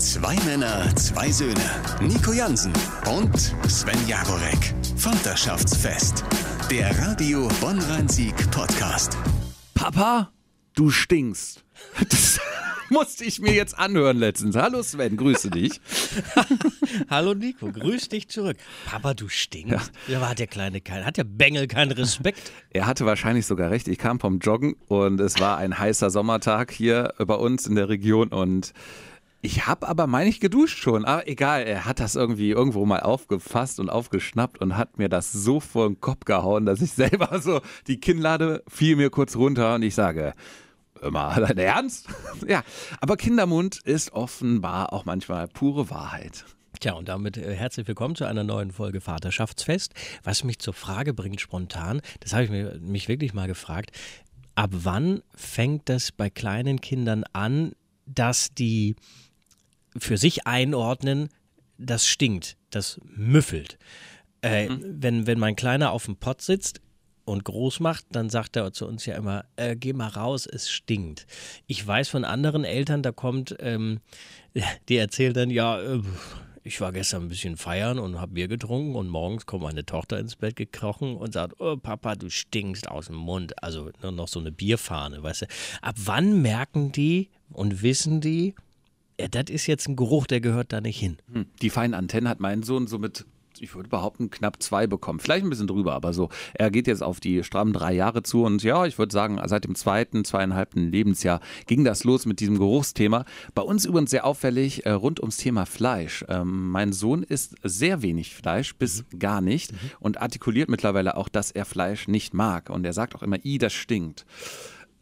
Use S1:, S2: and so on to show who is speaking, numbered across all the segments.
S1: Zwei Männer, zwei Söhne. Nico Jansen und Sven Jagorek. Vaterschaftsfest. Der Radio Bonn-Rhein-Sieg Podcast.
S2: Papa, du stinkst. Das musste ich mir jetzt anhören letztens. Hallo Sven, grüße dich.
S3: Hallo Nico, grüß dich zurück. Papa, du stinkst. Ja. hat der kleine kein, hat der Bengel keinen Respekt?
S2: Er hatte wahrscheinlich sogar recht. Ich kam vom Joggen und es war ein heißer Sommertag hier bei uns in der Region und ich habe aber, meine ich, geduscht schon. Aber egal, er hat das irgendwie irgendwo mal aufgefasst und aufgeschnappt und hat mir das so vor den Kopf gehauen, dass ich selber so, die Kinnlade fiel mir kurz runter und ich sage, immer dein Ernst? ja, aber Kindermund ist offenbar auch manchmal pure Wahrheit.
S3: Tja, und damit äh, herzlich willkommen zu einer neuen Folge Vaterschaftsfest. Was mich zur Frage bringt spontan, das habe ich mich wirklich mal gefragt, ab wann fängt das bei kleinen Kindern an, dass die für sich einordnen, das stinkt, das müffelt. Äh, mhm. wenn, wenn mein Kleiner auf dem Pott sitzt und groß macht, dann sagt er zu uns ja immer, äh, geh mal raus, es stinkt. Ich weiß von anderen Eltern, da kommt, ähm, die erzählt dann, ja, äh, ich war gestern ein bisschen feiern und habe Bier getrunken und morgens kommt meine Tochter ins Bett gekrochen und sagt, oh Papa, du stinkst aus dem Mund. Also noch so eine Bierfahne, weißt du. Ab wann merken die und wissen die, ja, das ist jetzt ein Geruch, der gehört da nicht hin.
S2: Hm. Die feinen Antennen hat mein Sohn so mit ich würde behaupten, knapp zwei bekommen. Vielleicht ein bisschen drüber, aber so. Er geht jetzt auf die strammen drei Jahre zu und ja, ich würde sagen, seit dem zweiten, zweieinhalbten Lebensjahr ging das los mit diesem Geruchsthema. Bei uns übrigens sehr auffällig äh, rund ums Thema Fleisch. Ähm, mein Sohn isst sehr wenig Fleisch, bis mhm. gar nicht mhm. und artikuliert mittlerweile auch, dass er Fleisch nicht mag. Und er sagt auch immer, i, das stinkt.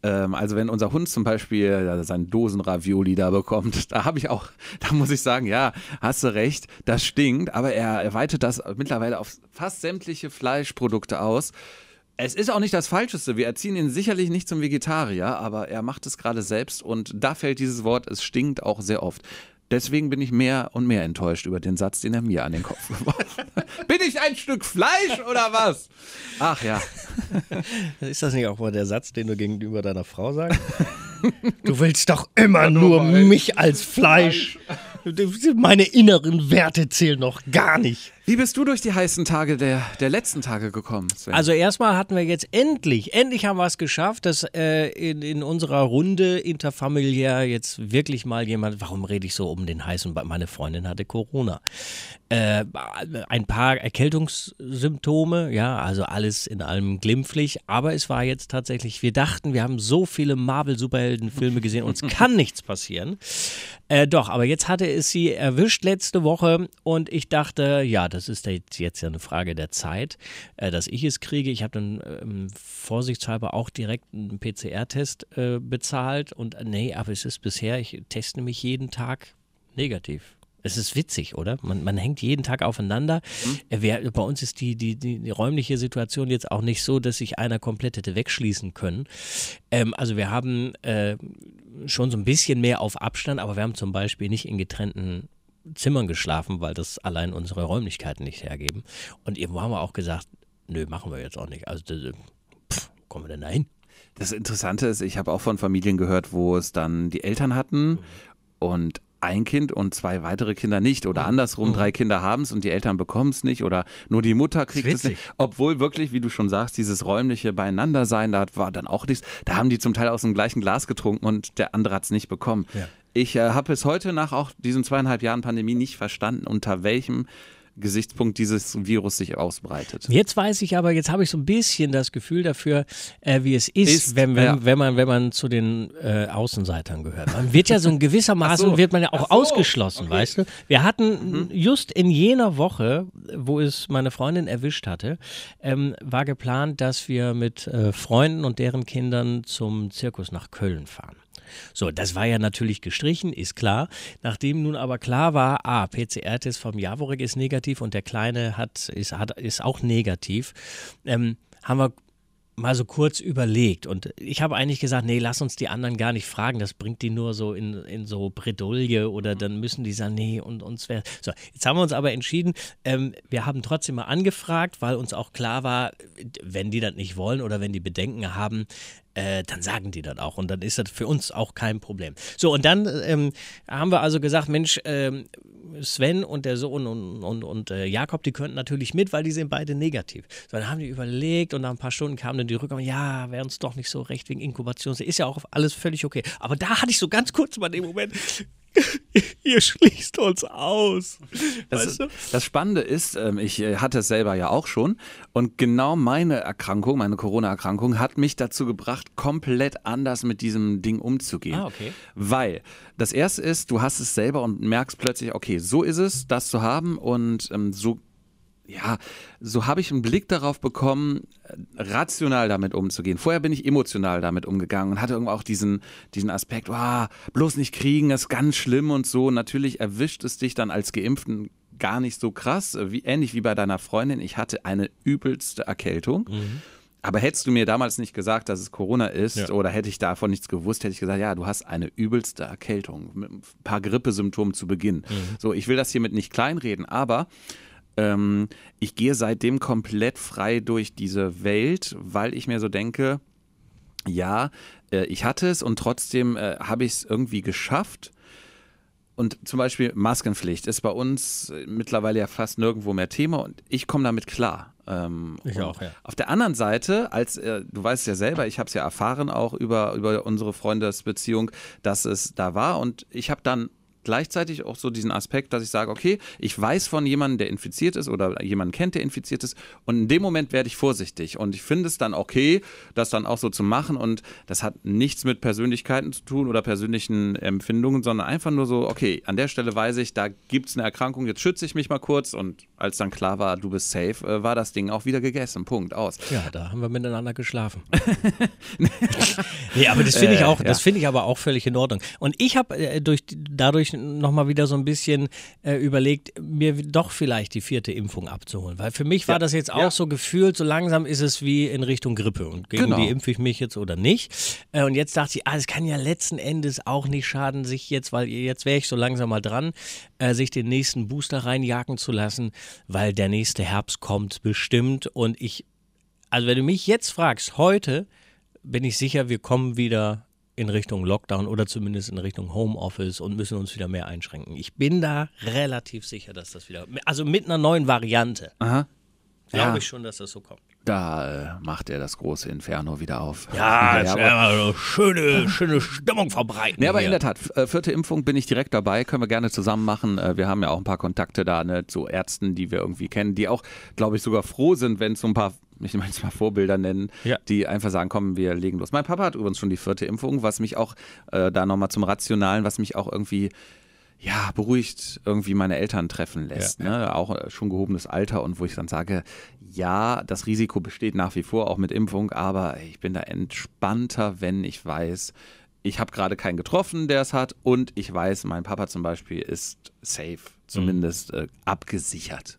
S2: Ähm, also wenn unser Hund zum Beispiel seinen Dosenravioli da bekommt, da habe ich auch, da muss ich sagen, ja, hast du recht, das stinkt, aber er erweitert das mittlerweile auf fast sämtliche Fleischprodukte aus. Es ist auch nicht das Falscheste. Wir erziehen ihn sicherlich nicht zum Vegetarier, aber er macht es gerade selbst und da fällt dieses Wort, es stinkt auch sehr oft. Deswegen bin ich mehr und mehr enttäuscht über den Satz, den er mir an den Kopf geworfen hat. bin ich ein Stück Fleisch oder was? Ach ja.
S3: Ist das nicht auch mal der Satz, den du gegenüber deiner Frau sagst? Du willst doch immer nur mich als Fleisch. Meine inneren Werte zählen noch gar nicht.
S2: Wie bist du durch die heißen Tage der, der letzten Tage gekommen, Sven?
S3: Also erstmal hatten wir jetzt endlich, endlich haben wir es geschafft, dass äh, in, in unserer Runde interfamiliär jetzt wirklich mal jemand, warum rede ich so um den heißen, meine Freundin hatte Corona. Äh, ein paar Erkältungssymptome, ja, also alles in allem glimpflich, aber es war jetzt tatsächlich, wir dachten, wir haben so viele Marvel-Superhelden-Filme gesehen, uns kann nichts passieren. Äh, doch, aber jetzt hatte es sie erwischt letzte Woche und ich dachte, ja, das ist jetzt ja eine Frage der Zeit, äh, dass ich es kriege. Ich habe dann ähm, vorsichtshalber auch direkt einen PCR-Test äh, bezahlt und äh, nee, aber es ist bisher, ich teste mich jeden Tag negativ. Es ist witzig, oder? Man, man hängt jeden Tag aufeinander. Mhm. Wer, bei uns ist die, die, die, die, räumliche Situation jetzt auch nicht so, dass sich einer komplett hätte wegschließen können. Ähm, also wir haben äh, schon so ein bisschen mehr auf Abstand, aber wir haben zum Beispiel nicht in getrennten Zimmern geschlafen, weil das allein unsere Räumlichkeiten nicht hergeben. Und irgendwo haben wir auch gesagt, nö, machen wir jetzt auch nicht. Also, pff, kommen wir denn da hin?
S2: Das Interessante ist, ich habe auch von Familien gehört, wo es dann die Eltern hatten mhm. und ein Kind und zwei weitere Kinder nicht oder mhm. andersrum, mhm. drei Kinder haben es und die Eltern bekommen es nicht oder nur die Mutter kriegt es nicht. Obwohl wirklich, wie du schon sagst, dieses räumliche Beieinandersein, da war dann auch nichts. Da haben die zum Teil aus dem gleichen Glas getrunken und der andere hat es nicht bekommen. Ja. Ich äh, habe bis heute nach auch diesen zweieinhalb Jahren Pandemie nicht verstanden, unter welchem Gesichtspunkt dieses Virus sich ausbreitet.
S3: Jetzt weiß ich aber, jetzt habe ich so ein bisschen das Gefühl dafür, äh, wie es ist, ist wenn, wenn, ja. wenn, man, wenn man zu den äh, Außenseitern gehört. Man wird ja so in gewissermaßen, so. wird man ja auch so. ausgeschlossen, okay. weißt du? Wir hatten mhm. just in jener Woche, wo es meine Freundin erwischt hatte, ähm, war geplant, dass wir mit äh, Freunden und deren Kindern zum Zirkus nach Köln fahren. So, das war ja natürlich gestrichen, ist klar. Nachdem nun aber klar war, ah, PCR-Test vom Javorek ist negativ und der Kleine hat, ist, hat, ist auch negativ, ähm, haben wir mal so kurz überlegt und ich habe eigentlich gesagt, nee, lass uns die anderen gar nicht fragen, das bringt die nur so in, in so Bredouille oder dann müssen die sagen, nee, und uns wäre. So, jetzt haben wir uns aber entschieden, ähm, wir haben trotzdem mal angefragt, weil uns auch klar war, wenn die das nicht wollen oder wenn die Bedenken haben, äh, dann sagen die das auch und dann ist das für uns auch kein Problem. So, und dann ähm, haben wir also gesagt, Mensch, ähm, Sven und der Sohn und, und, und äh, Jakob, die könnten natürlich mit, weil die sind beide negativ. So, dann haben die überlegt und nach ein paar Stunden kamen dann die Rückmeldung, ja, wäre uns doch nicht so recht wegen Inkubation. Ist ja auch alles völlig okay. Aber da hatte ich so ganz kurz mal den Moment, ihr schließt uns aus.
S2: Das, weißt du? das Spannende ist, ähm, ich äh, hatte es selber ja auch schon und genau meine Erkrankung, meine Corona-Erkrankung hat mich dazu gebracht, komplett anders mit diesem Ding umzugehen.
S3: Ah, okay.
S2: Weil das erste ist, du hast es selber und merkst plötzlich, okay, so ist es, das zu haben und ähm, so ja, so habe ich einen Blick darauf bekommen, rational damit umzugehen. Vorher bin ich emotional damit umgegangen und hatte irgendwo auch diesen, diesen Aspekt, oh, bloß nicht kriegen, ist ganz schlimm und so. Natürlich erwischt es dich dann als Geimpften gar nicht so krass, wie, ähnlich wie bei deiner Freundin. Ich hatte eine übelste Erkältung. Mhm. Aber hättest du mir damals nicht gesagt, dass es Corona ist ja. oder hätte ich davon nichts gewusst, hätte ich gesagt, ja, du hast eine übelste Erkältung mit ein paar Grippesymptomen zu Beginn. Mhm. So, ich will das hiermit nicht kleinreden, aber ähm, ich gehe seitdem komplett frei durch diese Welt, weil ich mir so denke, ja, äh, ich hatte es und trotzdem äh, habe ich es irgendwie geschafft. Und zum Beispiel Maskenpflicht ist bei uns mittlerweile ja fast nirgendwo mehr Thema und ich komme damit klar.
S3: Ähm, ich auch, ja.
S2: Auf der anderen Seite, als äh, du weißt ja selber, ich habe es ja erfahren auch über, über unsere Freundesbeziehung, dass es da war und ich habe dann gleichzeitig auch so diesen Aspekt, dass ich sage, okay, ich weiß von jemandem, der infiziert ist oder jemanden kennt, der infiziert ist und in dem Moment werde ich vorsichtig und ich finde es dann okay, das dann auch so zu machen und das hat nichts mit Persönlichkeiten zu tun oder persönlichen Empfindungen, sondern einfach nur so, okay, an der Stelle weiß ich, da gibt es eine Erkrankung, jetzt schütze ich mich mal kurz und als dann klar war, du bist safe, äh, war das Ding auch wieder gegessen, Punkt, aus.
S3: Ja, da haben wir miteinander geschlafen. nee, aber das finde ich äh, auch, äh, ja. das finde ich aber auch völlig in Ordnung. Und ich habe äh, durch dadurch nochmal wieder so ein bisschen äh, überlegt, mir doch vielleicht die vierte Impfung abzuholen. Weil für mich war ja. das jetzt auch ja. so gefühlt, so langsam ist es wie in Richtung Grippe. Und gegen genau. die impfe ich mich jetzt oder nicht. Äh, und jetzt dachte ich, ah, es kann ja letzten Endes auch nicht schaden, sich jetzt, weil jetzt wäre ich so langsam mal dran, äh, sich den nächsten Booster reinjagen zu lassen, weil der nächste Herbst kommt bestimmt. Und ich, also wenn du mich jetzt fragst, heute bin ich sicher, wir kommen wieder in Richtung Lockdown oder zumindest in Richtung Homeoffice und müssen uns wieder mehr einschränken. Ich bin da relativ sicher, dass das wieder, also mit einer neuen Variante, glaube ja. ich schon, dass das so kommt.
S2: Da äh, macht er das große Inferno wieder auf.
S3: Ja, ja aber, schöne, schöne Stimmung verbreiten.
S2: Ja, aber hier. in der Tat, äh, vierte Impfung bin ich direkt dabei, können wir gerne zusammen machen. Äh, wir haben ja auch ein paar Kontakte da ne, zu Ärzten, die wir irgendwie kennen, die auch, glaube ich, sogar froh sind, wenn es so ein paar mich manchmal Vorbilder nennen, ja. die einfach sagen, komm, wir legen los. Mein Papa hat übrigens schon die vierte Impfung, was mich auch äh, da nochmal zum Rationalen, was mich auch irgendwie ja, beruhigt irgendwie meine Eltern treffen lässt. Ja, ne? Auch äh, schon gehobenes Alter und wo ich dann sage, ja, das Risiko besteht nach wie vor auch mit Impfung, aber ich bin da entspannter, wenn ich weiß, ich habe gerade keinen getroffen, der es hat und ich weiß, mein Papa zum Beispiel ist safe, zumindest mhm. äh, abgesichert.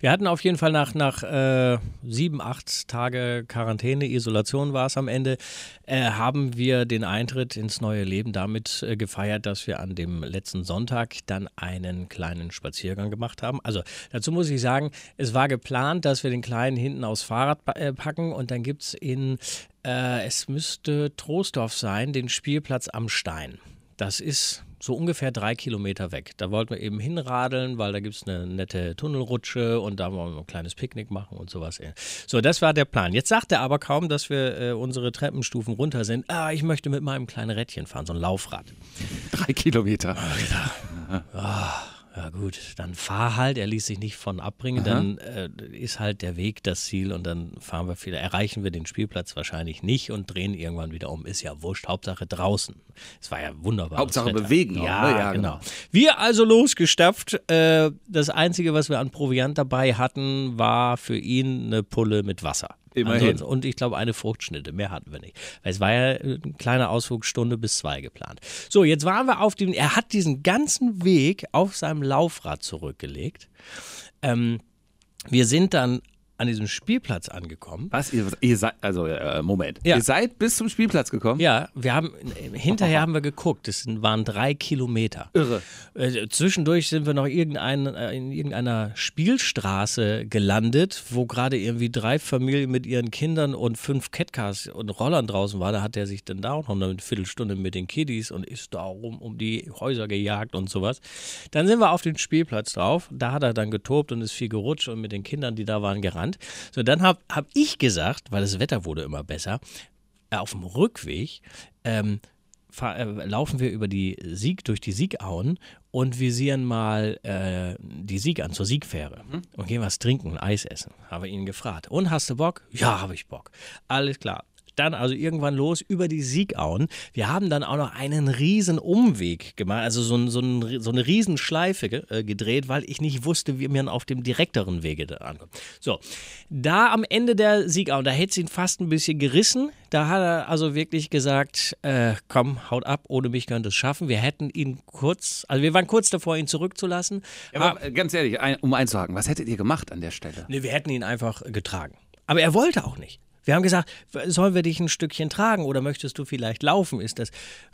S3: Wir hatten auf jeden Fall nach, nach äh, sieben, acht Tage Quarantäne, Isolation war es am Ende, äh, haben wir den Eintritt ins neue Leben damit äh, gefeiert, dass wir an dem letzten Sonntag dann einen kleinen Spaziergang gemacht haben. Also dazu muss ich sagen, es war geplant, dass wir den Kleinen hinten aufs Fahrrad äh, packen und dann gibt es in, äh, es müsste Troisdorf sein, den Spielplatz am Stein. Das ist so ungefähr drei Kilometer weg. Da wollten wir eben hinradeln, weil da gibt es eine nette Tunnelrutsche und da wollen wir ein kleines Picknick machen und sowas. So, das war der Plan. Jetzt sagt er aber kaum, dass wir äh, unsere Treppenstufen runter sind. Ah, ich möchte mit meinem kleinen Rädchen fahren, so ein Laufrad.
S2: Drei Kilometer.
S3: Ah, ja gut, dann fahr halt, er ließ sich nicht von abbringen, Aha. dann äh, ist halt der Weg das Ziel und dann fahren wir wieder, erreichen wir den Spielplatz wahrscheinlich nicht und drehen irgendwann wieder um. Ist ja wurscht, Hauptsache draußen. Es war ja wunderbar.
S2: Hauptsache bewegen.
S3: Auch, ja, ne? ja genau. genau. Wir also losgestapft. Äh, das Einzige, was wir an Proviant dabei hatten, war für ihn eine Pulle mit Wasser.
S2: Immerhin. Ansonsten,
S3: und ich glaube eine Fruchtschnitte, mehr hatten wir nicht. Weil es war ja eine kleine Ausflugstunde bis zwei geplant. So, jetzt waren wir auf dem, er hat diesen ganzen Weg auf seinem Laufrad zurückgelegt. Ähm, wir sind dann an diesem Spielplatz angekommen.
S2: Was? Ihr, ihr seid, also, äh, Moment.
S3: Ja.
S2: Ihr seid bis zum Spielplatz gekommen?
S3: Ja, wir haben, hinterher haben wir geguckt, es waren drei Kilometer.
S2: Irre.
S3: Äh, zwischendurch sind wir noch irgendein, äh, in irgendeiner Spielstraße gelandet, wo gerade irgendwie drei Familien mit ihren Kindern und fünf Catcars und Rollern draußen waren. Da hat er sich dann da auch noch eine Viertelstunde mit den Kiddies und ist da rum um die Häuser gejagt und sowas. Dann sind wir auf den Spielplatz drauf. Da hat er dann getobt und ist viel gerutscht und mit den Kindern, die da waren, gerannt. So, dann habe hab ich gesagt, weil das Wetter wurde immer besser, auf dem Rückweg ähm, fahr, äh, laufen wir über die Sieg, durch die Siegauen und visieren mal äh, die Sieg an zur Siegfähre und gehen was trinken, Eis essen. Habe ihn gefragt. Und hast du Bock? Ja, habe ich Bock. Alles klar. Dann also irgendwann los über die Siegauen. Wir haben dann auch noch einen riesen Umweg gemacht, also so, so, so eine riesen Schleife ge- äh, gedreht, weil ich nicht wusste, wie man auf dem direkteren Wege da ankommt. So, da am Ende der Siegauen, da hätte es ihn fast ein bisschen gerissen. Da hat er also wirklich gesagt, äh, komm, haut ab, ohne mich könnt ihr es schaffen. Wir hätten ihn kurz, also wir waren kurz davor, ihn zurückzulassen.
S2: Aber, äh, ganz ehrlich, um einzuhaken, was hättet ihr gemacht an der Stelle?
S3: Nee, wir hätten ihn einfach getragen. Aber er wollte auch nicht. Wir haben gesagt, sollen wir dich ein Stückchen tragen oder möchtest du vielleicht laufen? Ist das?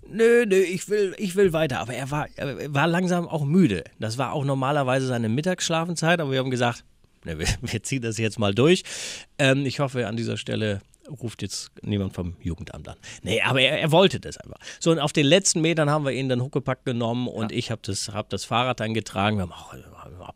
S3: Nö, nö, ich will, ich will weiter. Aber er war, er war langsam auch müde. Das war auch normalerweise seine Mittagsschlafenzeit, aber wir haben gesagt, wir, wir ziehen das jetzt mal durch. Ähm, ich hoffe, an dieser Stelle ruft jetzt niemand vom Jugendamt an. Nee, aber er, er wollte das einfach. So, und auf den letzten Metern haben wir ihn dann Huckepack genommen und ich habe das, hab das Fahrrad dann getragen. Wir haben auch,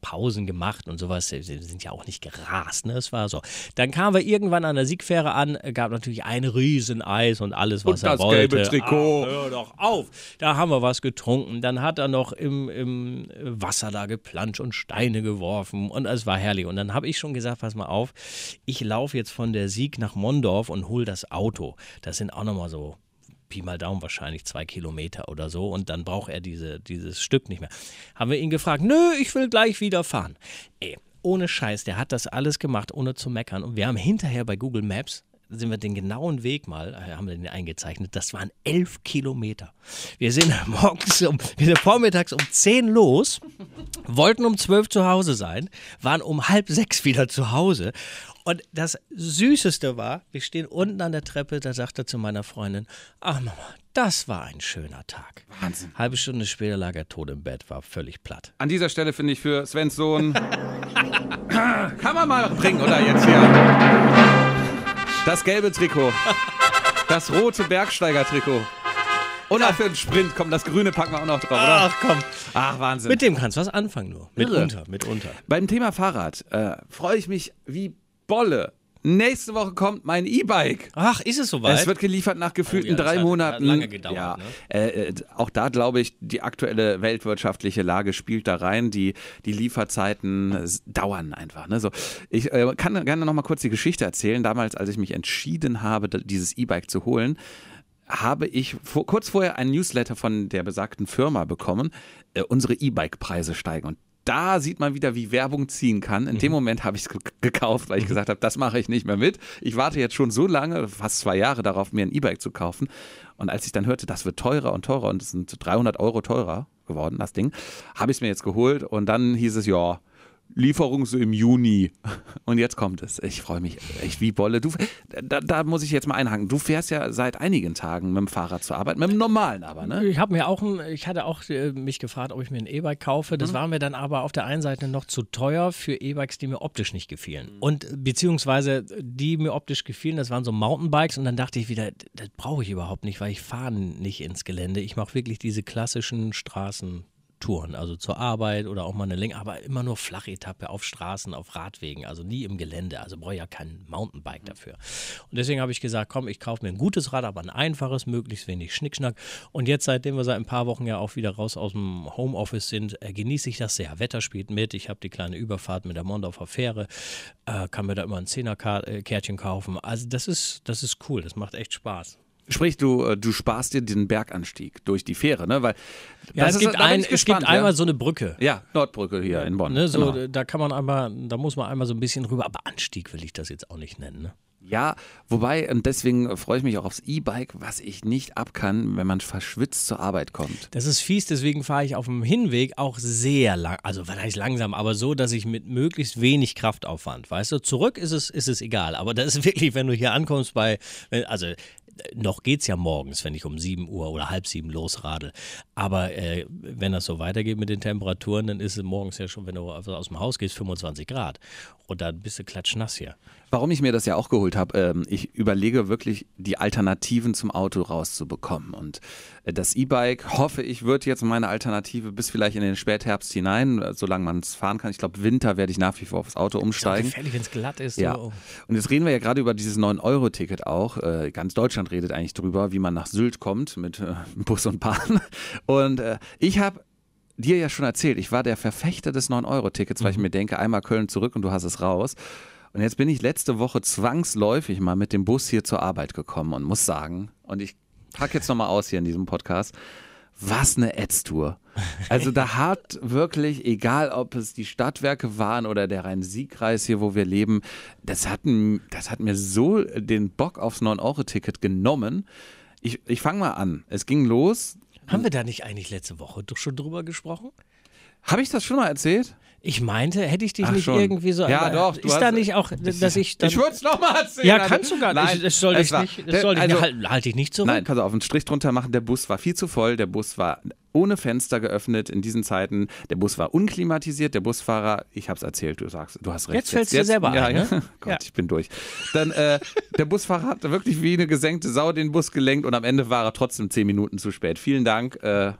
S3: Pausen gemacht und sowas. Sie sind ja auch nicht gerast, ne? Es war so. Dann kamen wir irgendwann an der Siegfähre an, gab natürlich ein Rieseneis und alles, was
S2: Und
S3: er
S2: das
S3: wollte.
S2: gelbe Trikot.
S3: Ah, hör doch auf. Da haben wir was getrunken. Dann hat er noch im, im Wasser da geplanscht und Steine geworfen und es war herrlich. Und dann habe ich schon gesagt, pass mal auf, ich laufe jetzt von der Sieg nach Mondorf und hol das Auto. Das sind auch nochmal so Pi mal Daumen wahrscheinlich zwei Kilometer oder so und dann braucht er diese, dieses Stück nicht mehr. Haben wir ihn gefragt, nö, ich will gleich wieder fahren. Ey, ohne Scheiß, der hat das alles gemacht, ohne zu meckern. Und wir haben hinterher bei Google Maps sind wir den genauen Weg mal, äh, haben wir den eingezeichnet, das waren elf Kilometer. Wir sind morgens um, wir sind vormittags um 10 los, wollten um 12 zu Hause sein, waren um halb sechs wieder zu Hause. Und das Süßeste war, wir stehen unten an der Treppe, da sagt er zu meiner Freundin, ach Mama, das war ein schöner Tag.
S2: Wahnsinn.
S3: Halbe Stunde später lag er tot im Bett, war völlig platt.
S2: An dieser Stelle finde ich für Svens Sohn. Kann man mal bringen, oder jetzt hier? Das gelbe Trikot. Das rote Bergsteiger-Trikot. Und auch für den Sprint, komm, das grüne packen wir auch noch drauf, oder?
S3: Ach komm,
S2: Ach, Wahnsinn.
S3: mit dem kannst du was anfangen nur. Mitunter, mitunter.
S2: Beim Thema Fahrrad äh, freue ich mich wie Bolle. Nächste Woche kommt mein E-Bike.
S3: Ach, ist es soweit?
S2: Es wird geliefert nach gefühlten
S3: Oh ja,
S2: drei
S3: hat-
S2: Monaten.
S3: hat lange gedauert,
S2: Ja,
S3: ne?
S2: äh, äh, auch da glaube ich, die aktuelle weltwirtschaftliche Lage spielt da rein. Die, die Lieferzeiten äh, dauern einfach. Ne? So, ich äh, kann gerne noch mal kurz die Geschichte erzählen. Damals, als ich mich entschieden habe, dieses E-Bike zu holen, habe ich vor, kurz vorher ein Newsletter von der besagten Firma bekommen, äh, unsere E-Bike-Preise steigen. Und da sieht man wieder, wie Werbung ziehen kann. In dem Moment habe ich es gekauft, weil ich gesagt habe, das mache ich nicht mehr mit. Ich warte jetzt schon so lange, fast zwei Jahre darauf, mir ein E-Bike zu kaufen. Und als ich dann hörte, das wird teurer und teurer und es sind 300 Euro teurer geworden, das Ding, habe ich es mir jetzt geholt und dann hieß es, ja, Lieferung so im Juni. Und jetzt kommt es. Ich freue mich echt wie Bolle. Du, da, da muss ich jetzt mal einhaken. Du fährst ja seit einigen Tagen mit dem Fahrrad zur Arbeit, mit dem normalen aber, ne?
S3: Ich habe mir auch, ein, ich hatte auch äh, mich gefragt, ob ich mir ein E-Bike kaufe.
S2: Mhm.
S3: Das war mir dann aber auf der einen Seite noch zu teuer für E-Bikes, die mir optisch nicht gefielen. Und äh, beziehungsweise die mir optisch gefielen, das waren so Mountainbikes und dann dachte ich wieder, das brauche ich überhaupt nicht, weil ich fahre nicht ins Gelände. Ich mache wirklich diese klassischen Straßen. Touren, also zur Arbeit oder auch mal eine Länge, aber immer nur Flachetappe auf Straßen, auf Radwegen, also nie im Gelände. Also brauche ich ja kein Mountainbike dafür. Und deswegen habe ich gesagt, komm, ich kaufe mir ein gutes Rad, aber ein einfaches, möglichst wenig Schnickschnack. Und jetzt, seitdem wir seit ein paar Wochen ja auch wieder raus aus dem Homeoffice sind, äh, genieße ich das sehr. Wetter spielt mit. Ich habe die kleine Überfahrt mit der Mondorfer Fähre, äh, kann mir da immer ein Zehnerkärtchen kaufen. Also das ist, das ist cool, das macht echt Spaß.
S2: Sprich, du, äh, du sparst dir den Berganstieg durch die Fähre, ne? Weil
S3: Ja, es
S2: ist-
S3: gibt, ein,
S2: ich
S3: es
S2: gespannt,
S3: gibt einmal
S2: ja.
S3: so eine Brücke.
S2: Ja, Nordbrücke hier in Bonn.
S3: Ne, so,
S2: genau.
S3: Da kann man einmal, da muss man einmal so ein bisschen rüber, aber Anstieg will ich das jetzt auch nicht nennen. Ne?
S2: Ja, wobei, und deswegen freue ich mich auch aufs E-Bike, was ich nicht ab kann, wenn man verschwitzt zur Arbeit kommt.
S3: Das ist fies, deswegen fahre ich auf dem Hinweg auch sehr lang, also vielleicht langsam, aber so, dass ich mit möglichst wenig Kraftaufwand, weißt du, zurück ist es, ist es egal, aber das ist wirklich, wenn du hier ankommst bei, also noch geht es ja morgens, wenn ich um 7 Uhr oder halb sieben losradel. Aber äh, wenn das so weitergeht mit den Temperaturen, dann ist es morgens ja schon, wenn du aus dem Haus gehst, 25 Grad. Und dann bist du klatschnass hier.
S2: Warum ich mir das ja auch geholt habe, ähm, ich überlege wirklich, die Alternativen zum Auto rauszubekommen. Und äh, das E-Bike, hoffe ich, wird jetzt meine Alternative bis vielleicht in den Spätherbst hinein, äh, solange man es fahren kann. Ich glaube, Winter werde ich nach wie vor aufs Auto umsteigen.
S3: Ist gefährlich, wenn es glatt ist.
S2: Ja. Und jetzt reden wir ja gerade über dieses 9-Euro-Ticket auch. Äh, ganz Deutschland redet eigentlich drüber, wie man nach Sylt kommt mit äh, Bus und Bahn. Und äh, ich habe dir ja schon erzählt, ich war der Verfechter des 9-Euro-Tickets, weil ich mir denke, einmal Köln zurück und du hast es raus. Und jetzt bin ich letzte Woche zwangsläufig mal mit dem Bus hier zur Arbeit gekommen und muss sagen, und ich packe jetzt nochmal aus hier in diesem Podcast, was eine Ätztour. Also da hat wirklich, egal ob es die Stadtwerke waren oder der Rhein-Sieg-Kreis hier, wo wir leben, das hat, das hat mir so den Bock aufs 9-Euro-Ticket genommen. Ich, ich fange mal an. Es ging los.
S3: Haben wir da nicht eigentlich letzte Woche doch schon drüber gesprochen?
S2: Habe ich das schon mal erzählt?
S3: Ich meinte, hätte ich dich
S2: Ach,
S3: nicht
S2: schon.
S3: irgendwie so.
S2: Ja, doch, du
S3: Ist da nicht auch, dass ich dann.
S2: ich würde es nochmal erzählen.
S3: ja, kannst du gar nicht.
S2: Nein,
S3: das soll ich nicht. Das soll ich
S2: also-
S3: nicht. Halt, halt ich nicht zurück.
S2: Nein, pass auf, einen Strich drunter machen. Der Bus war viel zu voll. Der Bus war ohne Fenster geöffnet in diesen Zeiten. Der Bus war unklimatisiert. Der Busfahrer, ich habe es erzählt, du sagst, du hast recht.
S3: Jetzt fällt's dir selber
S2: ja,
S3: ein,
S2: ja.
S3: ne?
S2: Gott,
S3: Ja.
S2: ich bin durch. Dann, äh, der Busfahrer hat wirklich wie eine gesenkte Sau den Bus gelenkt und am Ende war er trotzdem zehn Minuten zu spät. Vielen Dank. Äh,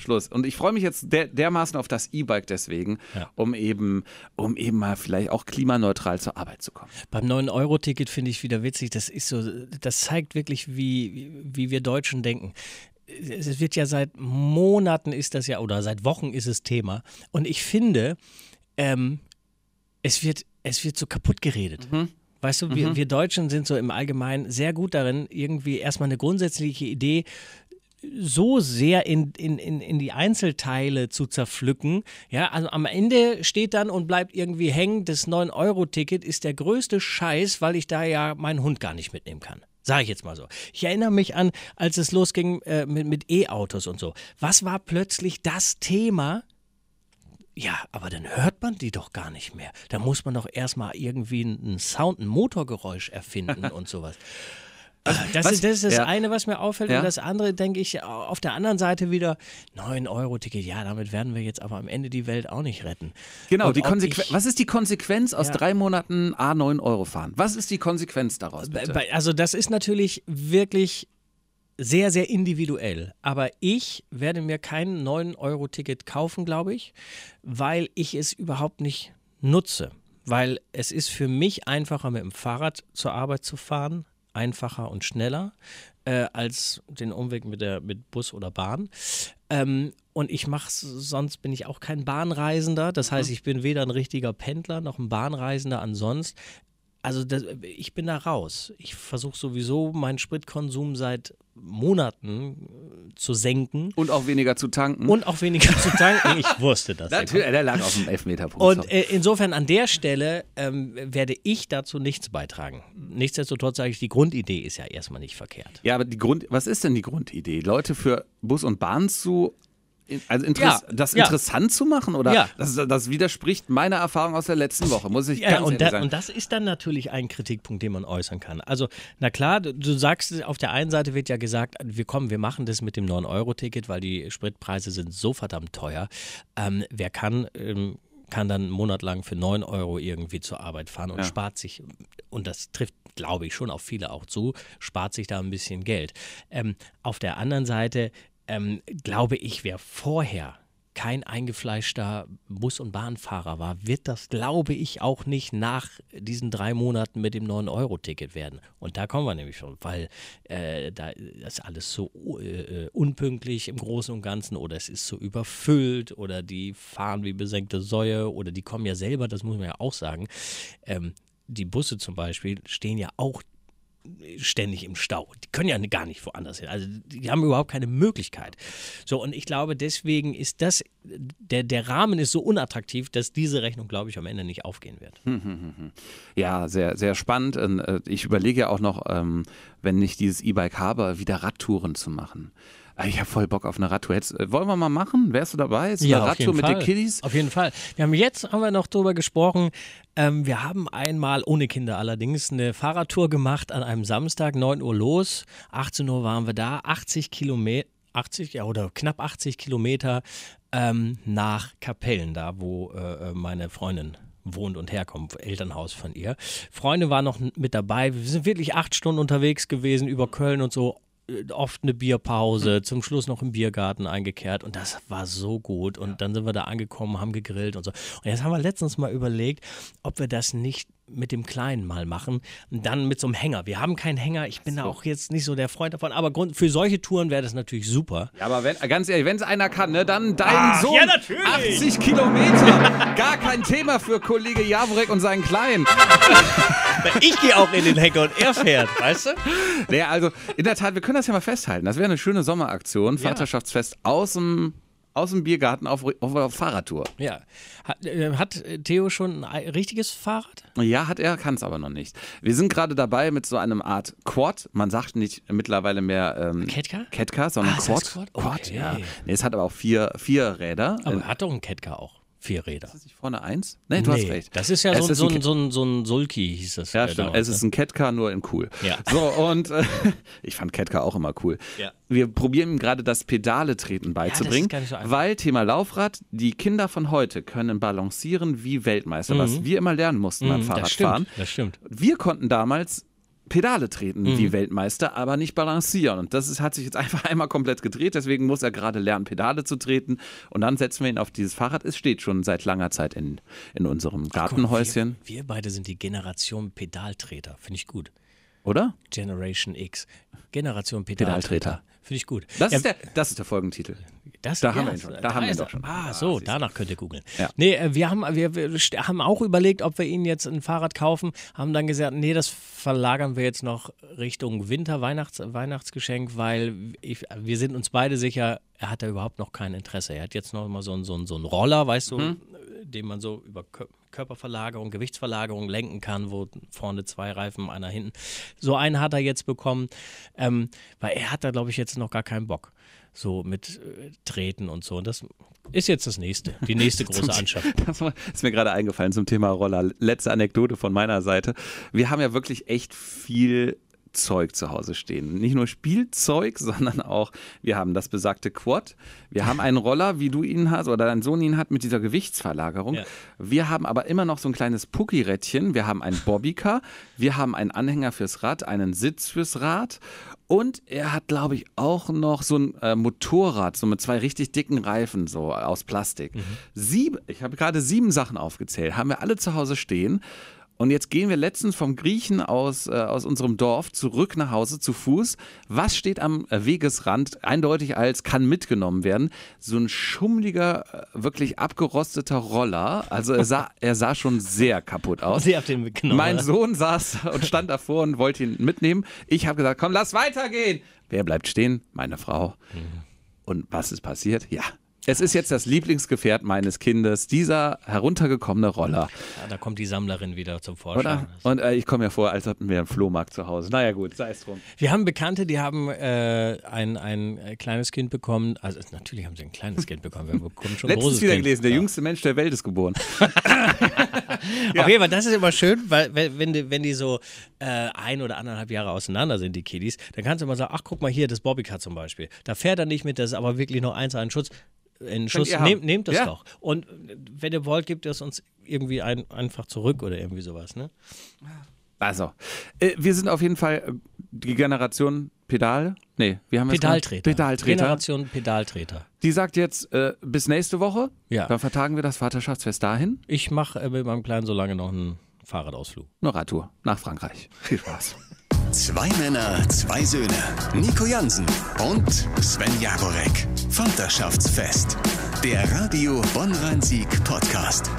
S2: Schluss. Und ich freue mich jetzt der, dermaßen auf das E-Bike deswegen,
S3: Ja.
S2: um eben, um eben mal vielleicht auch klimaneutral zur Arbeit zu kommen.
S3: Beim 9-Euro-Ticket finde ich wieder witzig. Das ist so, das zeigt wirklich, wie, wie wir Deutschen denken. Es wird ja seit Monaten ist das ja, oder seit Wochen ist es Thema. Und ich finde, ähm, es wird, es wird so kaputt geredet. Weißt du, wir, wir Deutschen sind so im Allgemeinen sehr gut darin, irgendwie erstmal eine grundsätzliche Idee so sehr in, in, in, in die Einzelteile zu zerpflücken. Ja, also am Ende steht dann und bleibt irgendwie hängen, das 9-Euro-Ticket ist der größte Scheiß, weil ich da ja meinen Hund gar nicht mitnehmen kann. Sage ich jetzt mal so. Ich erinnere mich an, als es losging äh, mit, mit E-Autos und so. Was war plötzlich das Thema? Ja, aber dann hört man die doch gar nicht mehr. Da muss man doch erstmal irgendwie einen Sound, ein Motorgeräusch erfinden und sowas. Äh, Das, ist, das ist das
S2: ja.
S3: eine, was mir auffällt.
S2: Ja.
S3: Und das andere, denke ich, auf der anderen Seite wieder 9-Euro-Ticket. Ja, damit werden wir jetzt aber am Ende die Welt auch nicht retten.
S2: Genau,
S3: ich-
S2: Was ist die Konsequenz aus
S3: Ja.
S2: drei Monaten A9 Euro fahren? Was ist die Konsequenz daraus? Bitte?
S3: Also das ist natürlich wirklich sehr, sehr individuell. Aber ich werde mir kein 9-Euro-Ticket kaufen, glaube ich, weil ich es überhaupt nicht nutze. Weil es ist für mich einfacher, mit dem Fahrrad zur Arbeit zu fahren, einfacher und schneller, äh, als den Umweg mit, der, mit Bus oder Bahn. Ähm, und ich mache sonst bin ich auch kein Bahnreisender. Das heißt, ich bin weder ein richtiger Pendler noch ein Bahnreisender ansonsten. Also das, ich bin da raus. Ich versuche sowieso meinen Spritkonsum seit Monaten äh, zu senken
S2: Und auch weniger zu tanken.
S3: und auch weniger zu tanken. Ich wusste das.
S2: Natürlich, der lag auf dem Elfmeterpunkt.
S3: Und äh, insofern an der Stelle ähm, werde ich dazu nichts beitragen. Nichtsdestotrotz sage ich, die Grundidee ist ja erstmal nicht verkehrt.
S2: ja, aber die Grund, was ist denn die Grundidee? Leute für Bus und Bahn zu, also interess,
S3: Ja,
S2: das
S3: ja.
S2: interessant zu machen? Oder
S3: Ja.
S2: das, das widerspricht meiner Erfahrung aus der letzten Woche, muss ich
S3: Ja,
S2: ganz
S3: und,
S2: ehrlich
S3: da,
S2: sagen.
S3: und das ist dann natürlich ein Kritikpunkt, den man äußern kann. Also, na klar, du, sagst, auf der einen Seite wird ja gesagt, wir kommen, wir machen das mit dem 9-Euro-Ticket, weil die Spritpreise sind so verdammt teuer. Ähm, wer kann, ähm, kann dann einen Monat lang für 9 Euro irgendwie zur Arbeit fahren und
S2: Ja.
S3: spart sich, und das trifft, glaube ich, schon auf viele auch zu, spart sich da ein bisschen Geld. Ähm, auf der anderen Seite ähm, glaube ich, wer vorher kein eingefleischter Bus- und Bahnfahrer war, wird das, glaube ich, auch nicht nach diesen drei Monaten mit dem 9-Euro-Ticket werden. Und da kommen wir nämlich schon, weil äh, da ist alles so äh, unpünktlich im Großen und Ganzen oder es ist so überfüllt oder die fahren wie besenkte Säue oder die kommen ja selber, das muss man ja auch sagen. Ähm, die Busse zum Beispiel stehen ja auch ständig im Stau. Die können ja gar nicht woanders hin. Also die haben überhaupt keine Möglichkeit. So, und ich glaube, deswegen ist das, der, der Rahmen ist so unattraktiv, dass diese Rechnung, glaube ich, am Ende nicht aufgehen wird.
S2: Ja, sehr, sehr spannend. Äh, Ich überlege ja auch noch, ähm, wenn ich dieses E-Bike habe, wieder Radtouren zu machen. Ah, Ich habe voll Bock auf eine Radtour. Jetzt, äh, wollen wir mal machen? Wärst du dabei? Ist eine Radtour mit den Kiddies?
S3: Auf jeden Fall. Wir haben jetzt haben wir noch drüber gesprochen. Ähm, wir haben einmal ohne Kinder allerdings eine Fahrradtour gemacht an einem Samstag, 9 Uhr los, 18 Uhr waren wir da, 80 Kilometer, 80 ja oder knapp 80 Kilometer ähm, nach Kapellen, da wo äh, äh, meine Freundin wohnt und herkommt, Elternhaus von ihr. Freunde waren noch mit dabei. Wir sind wirklich acht Stunden unterwegs gewesen über Köln und so. Äh, Oft eine Bierpause, zum Schluss noch im Biergarten eingekehrt und das war so gut. Und dann sind wir da angekommen, haben gegrillt und so. Und jetzt haben wir letztens mal überlegt, ob wir das nicht mit dem Kleinen mal machen und dann mit so einem Hänger. Wir haben keinen Hänger, ich bin da auch jetzt nicht so der Freund davon, aber Grund, für solche Touren wäre das natürlich super.
S2: Ja, aber wenn, ganz ehrlich, wenn es einer kann, ne, dann dein
S3: Ach,
S2: Sohn.
S3: ja, natürlich.
S2: 80 Kilometer. Gar kein Thema für Kollege Jaworek und seinen Kleinen.
S3: Ich gehe auch in den Hänger und er fährt, weißt du?
S2: Naja, also in der Tat, wir können das ja mal festhalten. Das wäre eine schöne Sommeraktion. Vaterschaftsfest aus dem, aus dem Biergarten auf, auf, Fahrradtour.
S3: Ja. Hat, äh, hat Theo schon ein richtiges Fahrrad?
S2: Ja, hat er, kann es aber noch nicht. Wir sind gerade dabei mit so einem Art Quad. Man sagt nicht mittlerweile mehr ähm,
S3: Ketka?
S2: Ketka, sondern
S3: Ah,
S2: Quad.
S3: Quad? Okay.
S2: ja. Nee, es hat aber auch vier, vier Räder.
S3: Aber
S2: Äh,
S3: er hat doch einen Ketka auch. Vier Räder.
S2: ist nicht vorne eins? Nee, du hast recht.
S3: Das ist ja
S2: Es
S3: so,
S2: ist
S3: so,
S2: ein
S3: so, ein, so ein Sulki, hieß das.
S2: Ja, stimmt.
S3: damals,
S2: Es ist
S3: ne?
S2: ein Ketka, nur in cool.
S3: Ja.
S2: So, und äh, ich fand Ketka auch immer cool.
S3: Ja.
S2: Wir probieren ihm gerade das Pedale treten beizubringen,
S3: gar nicht so
S2: weil Thema Laufrad, die Kinder von heute können balancieren wie Weltmeister, was wir immer lernen mussten beim
S3: Mhm, das
S2: Fahrradfahren.
S3: stimmt, das stimmt.
S2: Wir konnten damals Pedale treten
S3: Mhm.
S2: wie Weltmeister, aber nicht balancieren. Und das ist, hat sich jetzt einfach einmal komplett gedreht. Deswegen muss er gerade lernen, Pedale zu treten. Und dann setzen wir ihn auf dieses Fahrrad. Es steht schon seit langer Zeit in, in unserem Gartenhäuschen,
S3: Wir, wir beide sind die Generation Pedaltreter. Finde ich gut.
S2: oder?
S3: Generation X. Generation
S2: Pedaltreter.
S3: Pedaltreter. Finde ich gut.
S2: Das,
S3: Ja,
S2: ist der, das ist der Folgentitel.
S3: Das,
S2: Da haben wir ihn schon. Da haben wir ihn doch schon.
S3: Ah, so, danach könnt ihr googeln.
S2: Ja.
S3: Nee, äh, wir haben, wir, wir haben auch überlegt, ob wir ihnen jetzt ein Fahrrad kaufen, haben dann gesagt, nee, das verlagern wir jetzt noch Richtung Winter, Weihnachts, Weihnachtsgeschenk, weil ich, wir sind uns beide sicher, er hat da überhaupt noch kein Interesse. Er hat jetzt noch mal so, einen- so, einen- so einen Roller, weißt du,
S2: Mhm.
S3: den man so über Körperverlagerung, Gewichtsverlagerung lenken kann, wo vorne zwei Reifen, einer hinten. So einen hat er jetzt bekommen, ähm, weil er hat da, glaube ich, jetzt noch gar keinen Bock. So mit äh, Treten und so. Und das ist jetzt das nächste, die nächste große Anschaffung.
S2: Das ist mir gerade eingefallen zum Thema Roller. Letzte Anekdote von meiner Seite. Wir haben ja wirklich echt viel Zeug zu Hause stehen. Nicht nur Spielzeug, sondern auch, wir haben das besagte Quad. Wir haben einen Roller, wie du ihn hast oder dein Sohn ihn hat, mit dieser Gewichtsverlagerung.
S3: Ja.
S2: Wir haben aber immer noch so ein kleines Pucki-Rädchen. Wir haben ein Bobbycar. Wir haben einen Anhänger fürs Rad, einen Sitz fürs Rad. Und er hat, glaube ich, auch noch so ein äh, Motorrad, so mit zwei richtig dicken Reifen, so aus Plastik. Sieben, ich habe gerade sieben Sachen aufgezählt, haben wir alle zu Hause stehen. Und jetzt gehen wir letztens vom Griechen aus, äh, aus unserem Dorf zurück nach Hause zu Fuß. Was steht am äh, Wegesrand eindeutig als kann mitgenommen werden? So ein schummeliger, äh, wirklich abgerosteter Roller. Also er sah, er sah schon sehr kaputt aus.
S3: Sie habt den mitgenommen.
S2: Mein? Sohn saß und stand davor und wollte ihn mitnehmen. Ich habe gesagt, komm, lass weitergehen. Wer bleibt stehen? Meine Frau. Und was ist passiert? Ja. Es ist jetzt das Lieblingsgefährt meines Kindes, dieser heruntergekommene Roller.
S3: Ja, da kommt die Sammlerin wieder zum Vorschein.
S2: Oder? Und äh, ich komme mir vor, als hätten wir einen Flohmarkt zu Hause. Naja, gut, sei es drum.
S3: Wir haben Bekannte, die haben äh, ein, ein äh, kleines Kind bekommen. Also natürlich haben sie ein kleines Kind bekommen. Wir bekommen schon ein
S2: Letztens
S3: großes
S2: wieder
S3: kind.
S2: gelesen, der
S3: Ja.
S2: jüngste Mensch der Welt ist geboren.
S3: Auf jeden Fall, das ist immer schön, weil wenn, die, wenn die so äh, ein oder anderthalb Jahre auseinander sind, die Kiddies, dann kannst du immer sagen, ach guck mal hier, das Bobbycar zum Beispiel. Da fährt er nicht mit, das ist aber wirklich nur eins einen Schutz. Einen Schuss,
S2: haben.
S3: nehmt, das
S2: Ja.
S3: doch. Und wenn ihr wollt, gebt es uns irgendwie ein, einfach zurück oder irgendwie sowas, ne?
S2: Also, äh, wir sind auf jeden Fall äh, die Generation Pedal. Nee, wir haben es?
S3: Pedaltreter.
S2: Pedaltreter.
S3: Generation Pedaltreter.
S2: Die sagt jetzt äh, bis nächste Woche.
S3: Ja.
S2: Dann vertagen wir das Vaterschaftsfest dahin.
S3: Ich mache äh, mit meinem Kleinen so lange noch einen Fahrradausflug.
S2: Eine Radtour nach Frankreich. Viel Spaß.
S1: Zwei Männer, zwei Söhne. Nico Jansen und Sven Jagorek. Vaterschaftsfest. Der Radio Bonn-Rhein-Sieg Podcast.